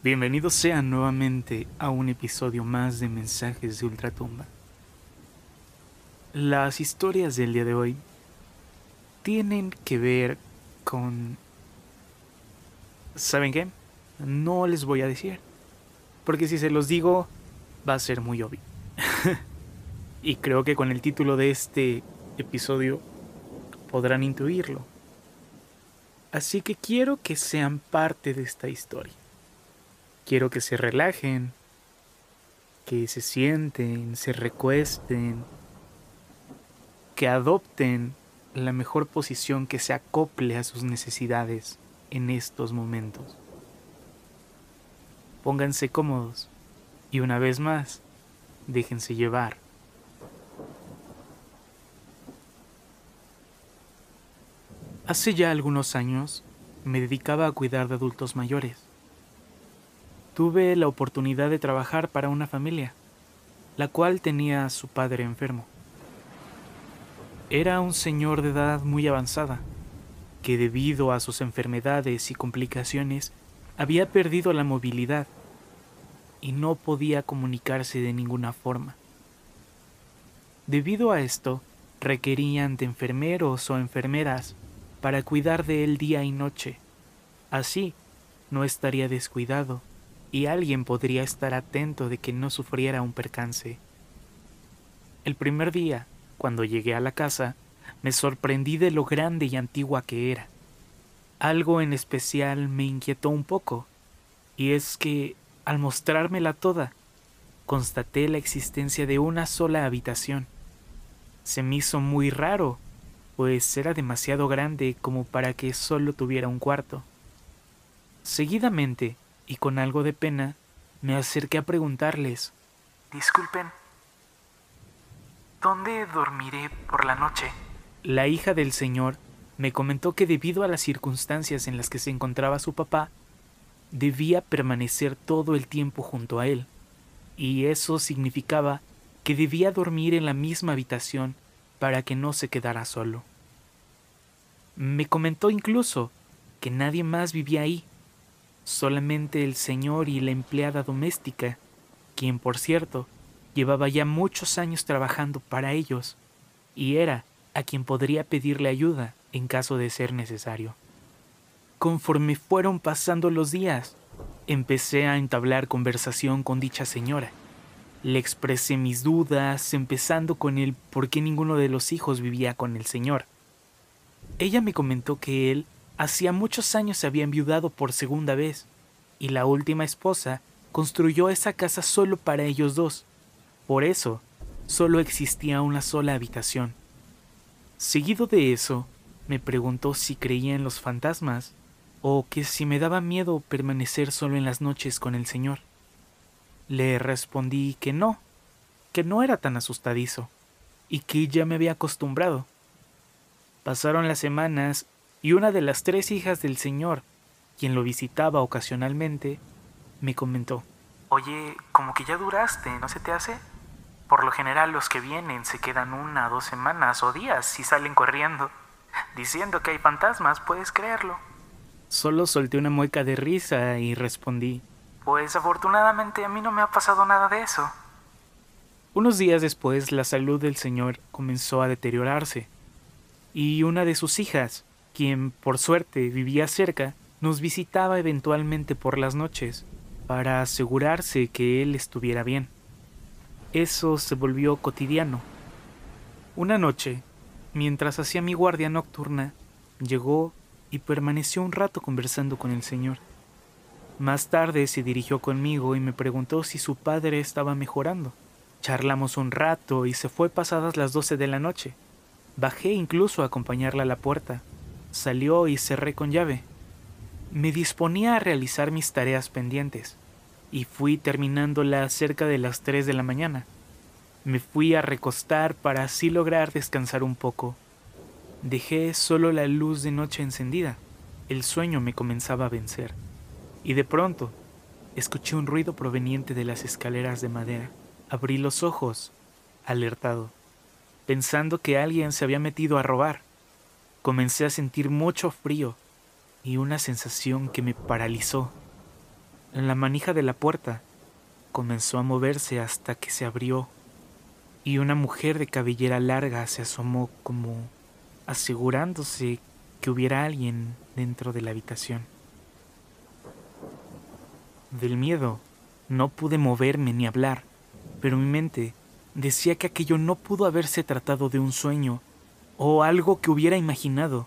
Bienvenidos sean nuevamente a un episodio más de Mensajes de Ultratumba. Las historias del día de hoy tienen que ver con... ¿Saben qué? No les voy a decir. Porque si se los digo, va a ser muy obvio. y creo que con el título de este episodio podrán intuirlo. Así que quiero que sean parte de esta historia. Quiero que se relajen, que se sienten, se recuesten, que adopten la mejor posición que se acople a sus necesidades en estos momentos. Pónganse cómodos y una vez más, déjense llevar. Hace ya algunos años me dedicaba a cuidar de adultos mayores tuve la oportunidad de trabajar para una familia, la cual tenía a su padre enfermo. Era un señor de edad muy avanzada, que debido a sus enfermedades y complicaciones había perdido la movilidad y no podía comunicarse de ninguna forma. Debido a esto, requerían de enfermeros o enfermeras para cuidar de él día y noche. Así, no estaría descuidado y alguien podría estar atento de que no sufriera un percance. El primer día, cuando llegué a la casa, me sorprendí de lo grande y antigua que era. Algo en especial me inquietó un poco, y es que, al mostrármela toda, constaté la existencia de una sola habitación. Se me hizo muy raro, pues era demasiado grande como para que solo tuviera un cuarto. Seguidamente, y con algo de pena me acerqué a preguntarles, Disculpen, ¿dónde dormiré por la noche? La hija del señor me comentó que debido a las circunstancias en las que se encontraba su papá, debía permanecer todo el tiempo junto a él, y eso significaba que debía dormir en la misma habitación para que no se quedara solo. Me comentó incluso que nadie más vivía ahí, solamente el señor y la empleada doméstica, quien por cierto llevaba ya muchos años trabajando para ellos, y era a quien podría pedirle ayuda en caso de ser necesario. Conforme fueron pasando los días, empecé a entablar conversación con dicha señora. Le expresé mis dudas, empezando con el por qué ninguno de los hijos vivía con el señor. Ella me comentó que él Hacía muchos años se había enviudado por segunda vez, y la última esposa construyó esa casa solo para ellos dos. Por eso, solo existía una sola habitación. Seguido de eso, me preguntó si creía en los fantasmas o que si me daba miedo permanecer solo en las noches con el Señor. Le respondí que no, que no era tan asustadizo y que ya me había acostumbrado. Pasaron las semanas y una de las tres hijas del señor, quien lo visitaba ocasionalmente, me comentó, Oye, como que ya duraste, ¿no se te hace? Por lo general los que vienen se quedan una, dos semanas o días si salen corriendo, diciendo que hay fantasmas, puedes creerlo. Solo solté una mueca de risa y respondí, Pues afortunadamente a mí no me ha pasado nada de eso. Unos días después la salud del señor comenzó a deteriorarse, y una de sus hijas, quien por suerte vivía cerca, nos visitaba eventualmente por las noches para asegurarse que él estuviera bien. Eso se volvió cotidiano. Una noche, mientras hacía mi guardia nocturna, llegó y permaneció un rato conversando con el señor. Más tarde se dirigió conmigo y me preguntó si su padre estaba mejorando. Charlamos un rato y se fue pasadas las doce de la noche. Bajé incluso a acompañarla a la puerta, Salió y cerré con llave. Me disponía a realizar mis tareas pendientes, y fui terminándola cerca de las tres de la mañana. Me fui a recostar para así lograr descansar un poco. Dejé solo la luz de noche encendida. El sueño me comenzaba a vencer. Y de pronto, escuché un ruido proveniente de las escaleras de madera. Abrí los ojos, alertado, pensando que alguien se había metido a robar. Comencé a sentir mucho frío y una sensación que me paralizó. La manija de la puerta comenzó a moverse hasta que se abrió y una mujer de cabellera larga se asomó como asegurándose que hubiera alguien dentro de la habitación. Del miedo no pude moverme ni hablar, pero mi mente decía que aquello no pudo haberse tratado de un sueño o algo que hubiera imaginado.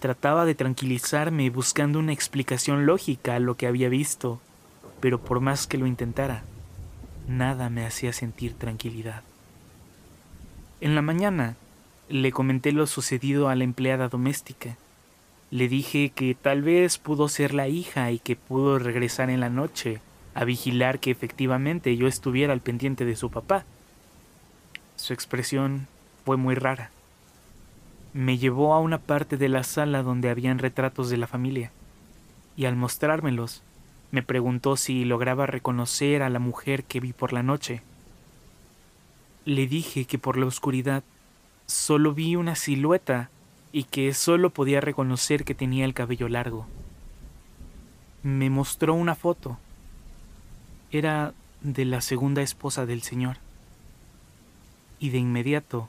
Trataba de tranquilizarme buscando una explicación lógica a lo que había visto, pero por más que lo intentara, nada me hacía sentir tranquilidad. En la mañana le comenté lo sucedido a la empleada doméstica. Le dije que tal vez pudo ser la hija y que pudo regresar en la noche a vigilar que efectivamente yo estuviera al pendiente de su papá. Su expresión fue muy rara me llevó a una parte de la sala donde habían retratos de la familia, y al mostrármelos, me preguntó si lograba reconocer a la mujer que vi por la noche. Le dije que por la oscuridad solo vi una silueta y que solo podía reconocer que tenía el cabello largo. Me mostró una foto. Era de la segunda esposa del señor. Y de inmediato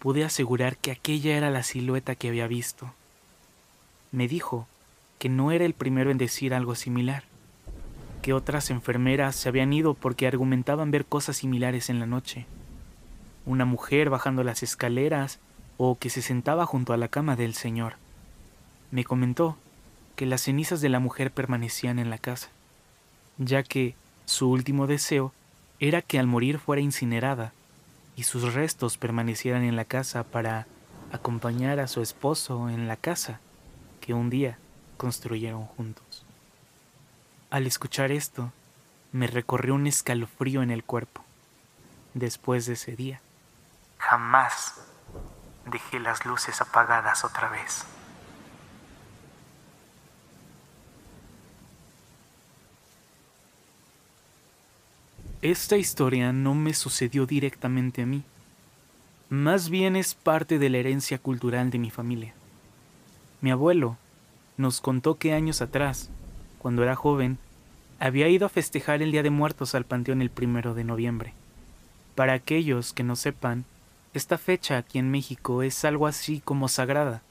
pude asegurar que aquella era la silueta que había visto. Me dijo que no era el primero en decir algo similar, que otras enfermeras se habían ido porque argumentaban ver cosas similares en la noche. Una mujer bajando las escaleras o que se sentaba junto a la cama del señor. Me comentó que las cenizas de la mujer permanecían en la casa, ya que su último deseo era que al morir fuera incinerada y sus restos permanecieran en la casa para acompañar a su esposo en la casa que un día construyeron juntos. Al escuchar esto, me recorrió un escalofrío en el cuerpo. Después de ese día, jamás dejé las luces apagadas otra vez. Esta historia no me sucedió directamente a mí. Más bien es parte de la herencia cultural de mi familia. Mi abuelo nos contó que años atrás, cuando era joven, había ido a festejar el Día de Muertos al Panteón el primero de noviembre. Para aquellos que no sepan, esta fecha aquí en México es algo así como sagrada,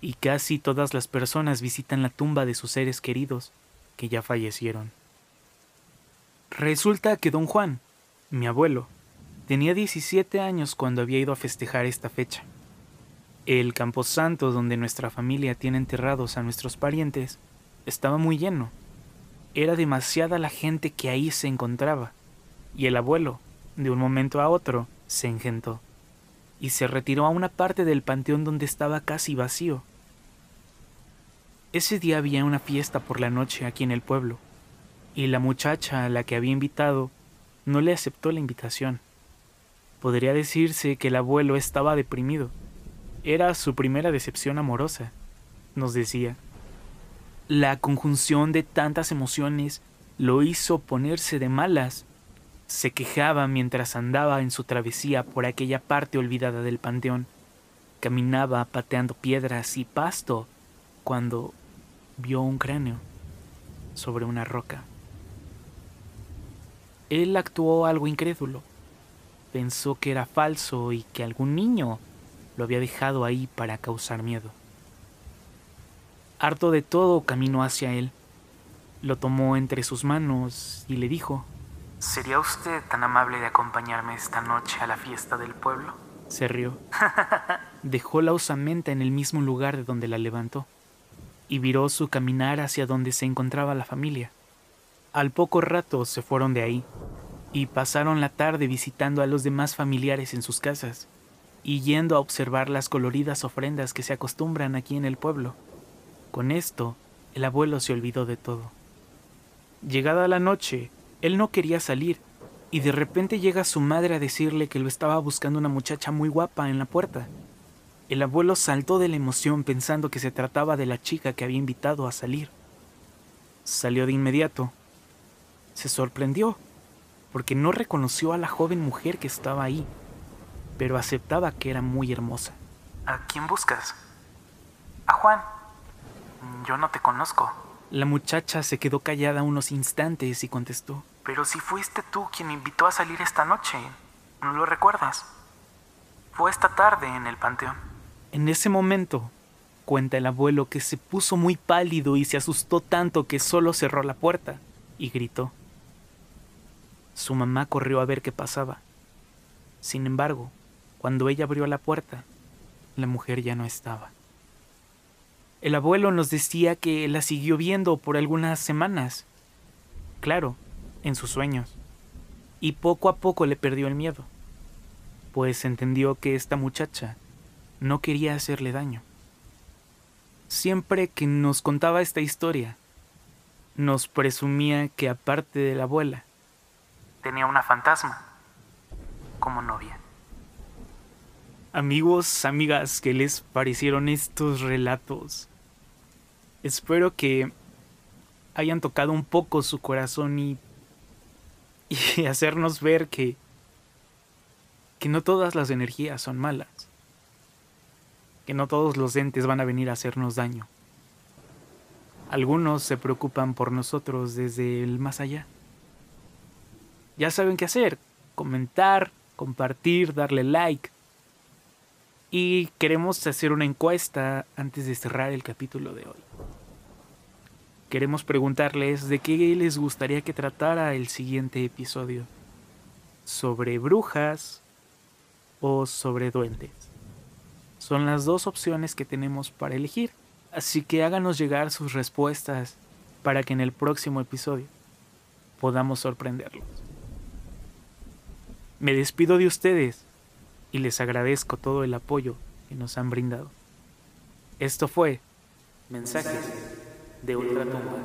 y casi todas las personas visitan la tumba de sus seres queridos que ya fallecieron. Resulta que don Juan, mi abuelo, tenía 17 años cuando había ido a festejar esta fecha. El camposanto donde nuestra familia tiene enterrados a nuestros parientes estaba muy lleno. Era demasiada la gente que ahí se encontraba, y el abuelo, de un momento a otro, se engentó, y se retiró a una parte del panteón donde estaba casi vacío. Ese día había una fiesta por la noche aquí en el pueblo, y la muchacha a la que había invitado no le aceptó la invitación. Podría decirse que el abuelo estaba deprimido. Era su primera decepción amorosa, nos decía. La conjunción de tantas emociones lo hizo ponerse de malas. Se quejaba mientras andaba en su travesía por aquella parte olvidada del panteón. Caminaba pateando piedras y pasto cuando vio un cráneo sobre una roca. Él actuó algo incrédulo. Pensó que era falso y que algún niño lo había dejado ahí para causar miedo. Harto de todo, caminó hacia él. Lo tomó entre sus manos y le dijo, ¿Sería usted tan amable de acompañarme esta noche a la fiesta del pueblo? Se rió. Dejó la osamenta en el mismo lugar de donde la levantó y viró su caminar hacia donde se encontraba la familia. Al poco rato se fueron de ahí y pasaron la tarde visitando a los demás familiares en sus casas y yendo a observar las coloridas ofrendas que se acostumbran aquí en el pueblo. Con esto, el abuelo se olvidó de todo. Llegada la noche, él no quería salir y de repente llega su madre a decirle que lo estaba buscando una muchacha muy guapa en la puerta. El abuelo saltó de la emoción pensando que se trataba de la chica que había invitado a salir. Salió de inmediato se sorprendió, porque no reconoció a la joven mujer que estaba ahí, pero aceptaba que era muy hermosa. ¿A quién buscas? A Juan. Yo no te conozco. La muchacha se quedó callada unos instantes y contestó. Pero si fuiste tú quien me invitó a salir esta noche, ¿no lo recuerdas? Fue esta tarde en el panteón. En ese momento, cuenta el abuelo que se puso muy pálido y se asustó tanto que solo cerró la puerta y gritó. Su mamá corrió a ver qué pasaba. Sin embargo, cuando ella abrió la puerta, la mujer ya no estaba. El abuelo nos decía que la siguió viendo por algunas semanas. Claro, en sus sueños. Y poco a poco le perdió el miedo, pues entendió que esta muchacha no quería hacerle daño. Siempre que nos contaba esta historia, nos presumía que aparte de la abuela, tenía una fantasma como novia. Amigos, amigas, ¿qué les parecieron estos relatos? Espero que hayan tocado un poco su corazón y, y hacernos ver que, que no todas las energías son malas, que no todos los entes van a venir a hacernos daño. Algunos se preocupan por nosotros desde el más allá. Ya saben qué hacer, comentar, compartir, darle like y queremos hacer una encuesta antes de cerrar el capítulo de hoy. Queremos preguntarles de qué les gustaría que tratara el siguiente episodio. ¿Sobre brujas o sobre duendes? Son las dos opciones que tenemos para elegir, así que háganos llegar sus respuestas para que en el próximo episodio podamos sorprenderlos. Me despido de ustedes y les agradezco todo el apoyo que nos han brindado. Esto fue Mensajes de Ultratumba.